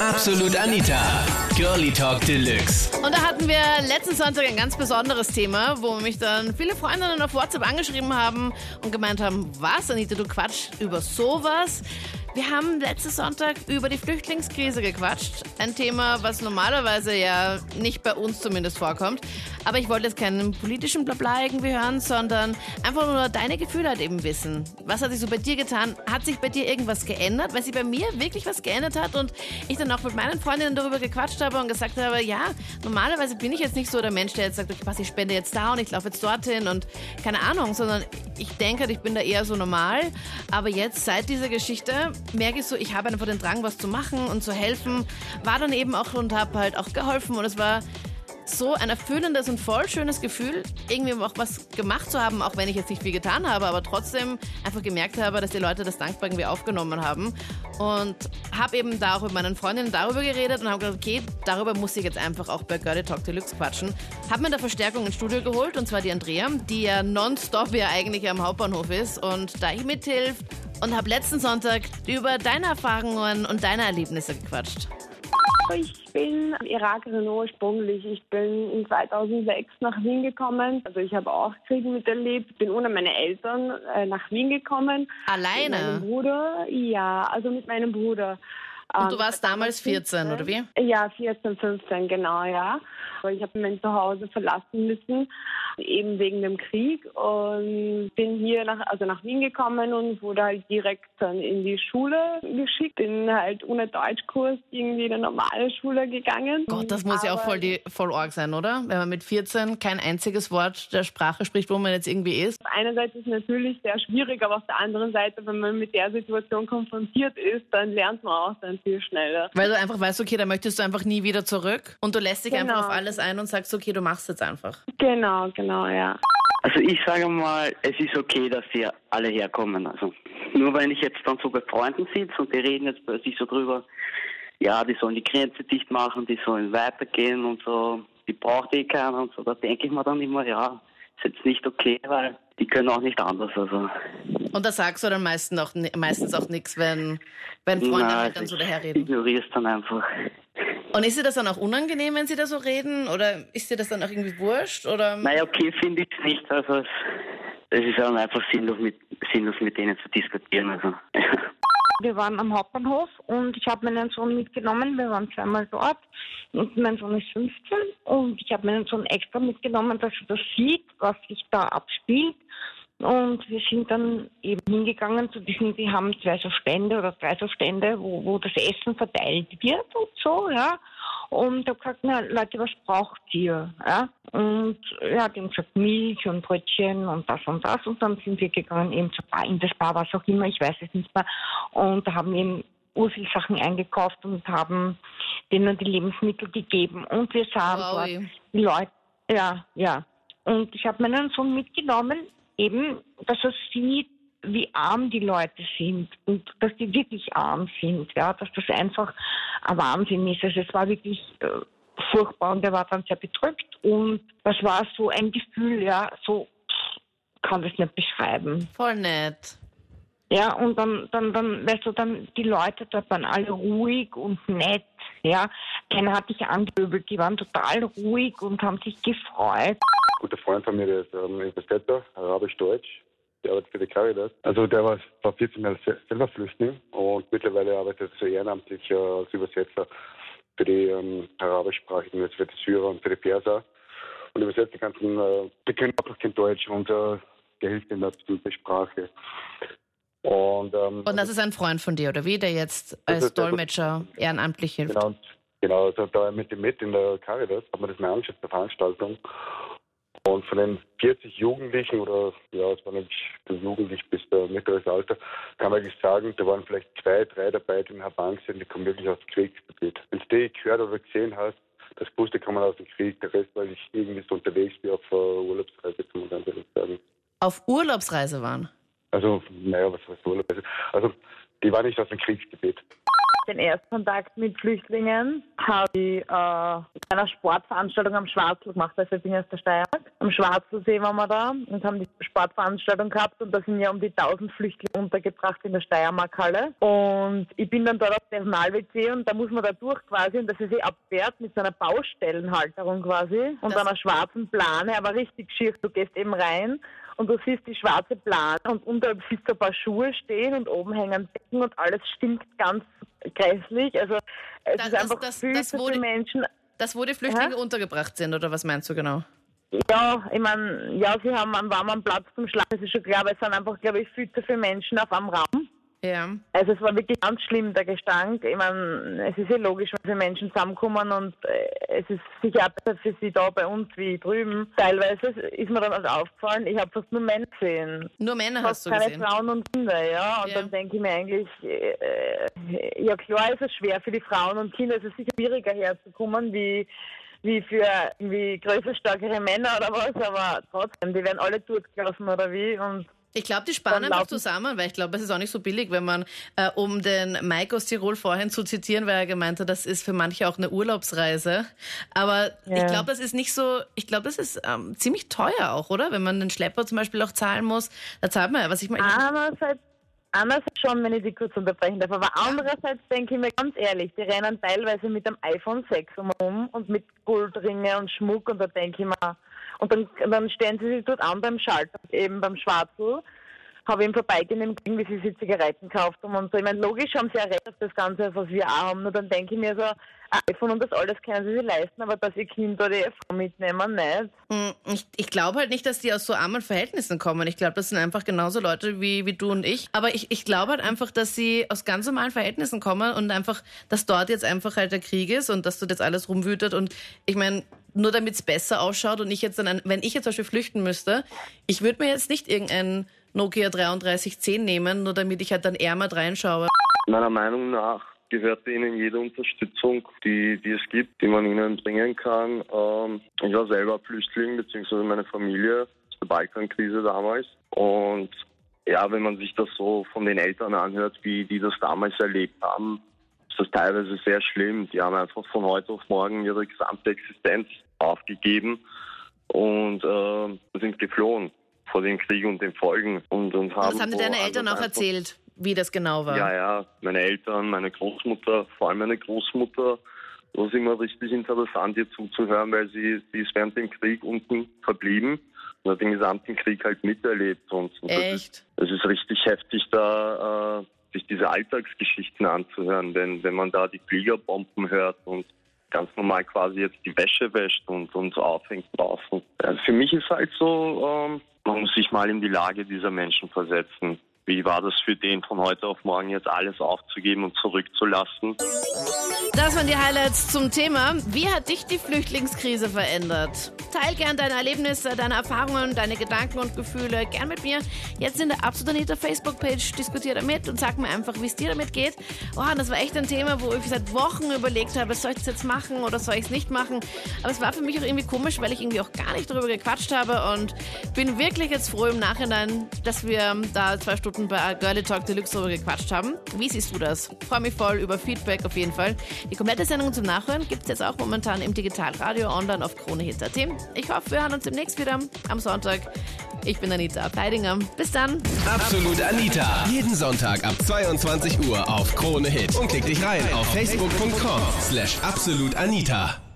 Absolut Anita, Girlie Talk Deluxe. Und da hatten wir letzten Sonntag ein ganz besonderes Thema, wo mich dann viele Freundinnen auf WhatsApp angeschrieben haben und gemeint haben, was, Anita, du quatschst über sowas? Wir haben letzten Sonntag über die Flüchtlingskrise gequatscht. Ein Thema, was normalerweise ja nicht bei uns zumindest vorkommt. Aber ich wollte jetzt keinen politischen Blabla irgendwie hören, sondern einfach nur deine Gefühle halt eben wissen. Was hat sich so bei dir getan? Hat sich bei dir irgendwas geändert? Weil sich bei mir wirklich was geändert hat und ich dann auch mit meinen Freundinnen darüber gequatscht habe und gesagt habe, ja, normalerweise bin ich jetzt nicht so der Mensch, der jetzt sagt, okay, pass, ich spende jetzt da und ich laufe jetzt dorthin und keine Ahnung, sondern ich denke, ich bin da eher so normal. Aber jetzt, seit dieser Geschichte, merke ich so, ich habe einfach den Drang, was zu machen und zu helfen. War dann eben auch und habe halt auch geholfen und es war so ein erfüllendes und voll schönes Gefühl, irgendwie auch was gemacht zu haben, auch wenn ich jetzt nicht viel getan habe, aber trotzdem einfach gemerkt habe, dass die Leute das dankbar irgendwie aufgenommen haben. Und habe eben da auch mit meinen Freundinnen darüber geredet und habe gesagt, okay, darüber muss ich jetzt einfach auch bei Girlie Talk Deluxe quatschen. Habe mir da Verstärkung ins Studio geholt und zwar die Andrea, die ja nonstop ja eigentlich am Hauptbahnhof ist und da ich mithilft und habe letzten Sonntag über deine Erfahrungen und deine Erlebnisse gequatscht. Ich bin Irakerin ursprünglich. Ich bin 2006 nach Wien gekommen. Also ich habe auch Krieg miterlebt. Bin ohne meine Eltern äh, nach Wien gekommen. Alleine? Mit meinem Bruder. Ja, also mit meinem Bruder. Und du warst damals 14, oder wie? Ja, 14, 15, genau, ja. Ich habe mein Zuhause verlassen müssen, eben wegen dem Krieg und bin hier nach, also nach Wien gekommen und wurde halt direkt dann in die Schule geschickt. Bin halt ohne Deutschkurs irgendwie in eine normale Schule gegangen. Gott, das muss ja auch voll, die, voll arg sein, oder? Wenn man mit 14 kein einziges Wort der Sprache spricht, wo man jetzt irgendwie ist. Einerseits ist es natürlich sehr schwierig, aber auf der anderen Seite, wenn man mit der Situation konfrontiert ist, dann lernt man auch dann viel schneller. Weil du einfach weißt, okay, da möchtest du einfach nie wieder zurück und du lässt dich Genau. einfach auf alles ein und sagst, okay, du machst jetzt einfach. Genau, genau, ja. Also ich sage mal, es ist okay, dass die alle herkommen. Also nur wenn ich jetzt dann so bei Freunden sitze und die reden jetzt plötzlich so drüber, ja, die sollen die Grenze dicht machen, die sollen weitergehen und so, die braucht eh keiner und so, da denke ich mir dann immer, ja, ist jetzt nicht okay, weil die können auch nicht anders. Also Und da sagst du dann meistens auch, meistens auch nichts, wenn, wenn Freunde na, halt dann so ich daherreden. ignoriere es dann einfach. Und ist dir das dann auch unangenehm, wenn sie da so reden? Oder ist dir das dann auch irgendwie wurscht? Oder? Naja, okay, finde ich es nicht. Also es, es ist dann einfach sinnlos mit, sinnlos mit denen zu diskutieren. Also. Wir waren am Hauptbahnhof und ich habe meinen Sohn mitgenommen. Wir waren zweimal dort und mein Sohn ist 15 und ich habe meinen Sohn extra mitgenommen, dass er das sieht, was sich da abspielt. Und wir sind dann eben hingegangen zu diesen, die haben zwei so Stände oder drei so Stände, wo, wo das Essen verteilt wird und so, ja. Und habe gesagt, na Leute, was braucht ihr? Ja? Und ja, die haben gesagt Milch und Brötchen und das und das. Und dann sind wir gegangen eben zur Bar, in das Bar, was auch immer, ich weiß es nicht mehr. Und da haben eben urviel Sachen eingekauft und haben denen die Lebensmittel gegeben. Und wir sahen Wow. dort die Leute, ja, ja. Und ich habe meinen Sohn mitgenommen, eben, dass er sieht, wie arm die Leute sind und dass die wirklich arm sind, ja, dass das einfach ein Wahnsinn ist. Also es war wirklich äh, furchtbar und er war dann sehr bedrückt und das war so ein Gefühl, ja, so kann das nicht beschreiben. Voll nett. Ja, und dann, dann, dann, weißt du, dann, die Leute dort waren alle ruhig und nett, ja. Keiner hat dich angepöbelt, die waren total ruhig und haben sich gefreut. Guter Freund von mir, der ist ähm, Übersetzer, Arabisch-Deutsch, der arbeitet für die Caritas. Also der war, war 14 Jahre se- selber Flüchtling und mittlerweile arbeitet er ehrenamtlich äh, als Übersetzer für die ähm, arabischsprachigen, für die Syrer und für die Perser. Und übersetzt die ganzen, äh, die können auch kein Deutsch und äh, der hilft mit der Sprache. Und, ähm, Und das ist ein Freund von dir, oder wie? Der jetzt als ist der- Dolmetscher ehrenamtlich hilft. Genau, genau also da mit dem mit in der Caritas, haben wir das mal angeschaut, der Veranstaltung. Und von den 40 Jugendlichen oder ja, es waren eigentlich die Jugendlich bis der mittleres Alter, kann man eigentlich sagen, da waren vielleicht zwei, drei dabei, die in der Bank sind, die kommen wirklich aus dem Kriegsgebiet. Wenn du die gehört oder gesehen hast, das Buste kommen aus dem Krieg, der Rest war ich irgendwie so unterwegs wie auf äh, Urlaubsreise, kann man ganz ehrlich sagen. Auf Urlaubsreise waren. Also, naja, was heißt Urlaubsreise? Also, die waren nicht aus dem Kriegsgebiet. Den Erstkontakt mit Flüchtlingen habe ich äh, bei einer Sportveranstaltung am Schwarzl gemacht, also ich bin aus der Steiermark. Am Schwarzlsee waren wir da und haben die Sportveranstaltung gehabt und da sind ja um die 1000 Flüchtlinge untergebracht in der Steiermarkhalle. Und ich bin dann dort auf Personal-WC und da muss man da durch quasi und das ist eh abwehrt mit so einer Baustellenhalterung quasi und Das- einer schwarzen Plane, aber richtig schier. Du gehst eben rein und du siehst die schwarze Plane und unterhalb siehst du ein paar Schuhe stehen und oben hängen Decken und alles stinkt ganz grässlich. Also es Das- ist das- einfach das- das zu wurde- viele Menschen. Das, wo die Flüchtlinge untergebracht sind, oder was meinst du genau? Ja, ich meine, ja, sie haben einen warmen Platz zum Schlafen, das ist schon klar, aber es sind einfach, glaube ich, viel zu viele Menschen auf einem Raum. Ja. Also es war wirklich ganz schlimm, der Gestank. Ich meine, es ist ja logisch, wenn viele Menschen zusammenkommen und äh, es ist sicher auch besser für sie da bei uns wie drüben. Teilweise ist mir dann also aufgefallen, ich habe fast nur Männer gesehen. Nur Männer hast du keine gesehen. Frauen und Kinder, ja. Und Ja. dann denke ich mir eigentlich, äh, ja klar ist es schwer für die Frauen und Kinder, es ist sicher schwieriger herzukommen, wie wie für irgendwie größer, stärkere Männer oder was, aber trotzdem, die werden alle durchgelassen oder wie und Ich glaube, die sparen einfach zusammen, weil ich glaube, es ist auch nicht so billig, wenn man, äh, um den Mike aus Tirol vorhin zu zitieren, weil er gemeint hat, das ist für manche auch eine Urlaubsreise. Aber ich Ja. glaube, das ist nicht so, ich glaube, das ist ähm, ziemlich teuer auch, oder? Wenn man den Schlepper zum Beispiel auch zahlen muss, da zahlt man ja, was ich meine. Einerseits, einerseits schon, wenn ich die kurz unterbrechen darf, aber andererseits denke ich mir ganz ehrlich, die rennen teilweise mit dem iPhone 6 um und mit Goldringe und Schmuck und da denke ich mir, und dann, dann stellen sie sich dort an beim Schalter, eben beim Schwarzel, habe ihm vorbeigehen gesehen, wie sie sich Zigaretten gekauft haben und so. Ich meine, logisch haben sie ja recht auf das Ganze, was wir auch haben, nur dann denke ich mir so, iPhone und das alles können sie sich leisten, aber dass ihr Kind oder die Frau mitnehmen, nicht. Hm, Ich, ich glaube halt nicht, dass die aus so armen Verhältnissen kommen. Ich glaube, das sind einfach genauso Leute wie, wie du und ich. Aber ich, ich glaube halt einfach, dass sie aus ganz normalen Verhältnissen kommen und einfach, dass dort jetzt einfach halt der Krieg ist und dass dort jetzt alles rumwütet. Und ich meine, nur damit es besser ausschaut und ich jetzt dann, wenn ich jetzt zum Beispiel flüchten müsste, ich würde mir jetzt nicht irgendein Nokia 3310 nehmen, nur damit ich halt dann ärmer reinschaue. Meiner Meinung nach gehört ihnen jede Unterstützung, die, die es gibt, die man ihnen bringen kann. Ähm, ich war selber Flüchtling, beziehungsweise meine Familie aus der Balkankrise damals. Und ja, wenn man sich das so von den Eltern anhört, wie die das damals erlebt haben, ist das teilweise sehr schlimm. Die haben einfach von heute auf morgen ihre gesamte Existenz aufgegeben und äh, sind geflohen vor dem Krieg und den Folgen. Und, und haben Das haben dir deine Eltern auch einfach- erzählt, wie das genau war. ja, ja, meine Eltern, meine Großmutter, vor allem meine Großmutter, das ist immer richtig interessant, ihr zuzuhören, weil sie, sie ist während dem Krieg unten verblieben und hat den gesamten Krieg halt miterlebt. Und, und das, ist, Echt? das ist richtig heftig, da äh, sich diese Alltagsgeschichten anzuhören, wenn, wenn man da die Fliegerbomben hört und ganz normal quasi jetzt die Wäsche wäscht und, und so aufhängt draußen. Also für mich ist halt so, ähm, man muss sich mal in die Lage dieser Menschen versetzen. Wie war das für den von heute auf morgen jetzt alles aufzugeben und zurückzulassen? Das waren die Highlights zum Thema. Wie hat dich die Flüchtlingskrise verändert? Teil gern deine Erlebnisse, deine Erfahrungen, deine Gedanken und Gefühle gern mit mir. Jetzt in der Absolut Facebook-Page diskutier damit und sag mir einfach, wie es dir damit geht. Oh, das war echt ein Thema, wo ich seit Wochen überlegt habe, soll ich das jetzt machen oder soll ich es nicht machen? Aber es war für mich auch irgendwie komisch, weil ich irgendwie auch gar nicht darüber gequatscht habe und bin wirklich jetzt froh im Nachhinein, dass wir da zwei Stunden bei Girlie Talk Deluxe darüber gequatscht haben. Wie siehst du das? Freue mich voll über Feedback auf jeden Fall. Die komplette Sendung zum Nachhören gibt es jetzt auch momentan im Digitalradio online auf KroneHit.at. Ich hoffe, wir hören uns demnächst wieder am Sonntag. Ich bin Anita Abteidinger. Bis dann. Absolut Anita. Jeden Sonntag ab 22 Uhr auf Krone Hit. Und klick dich rein auf facebook.com slash absolutanita.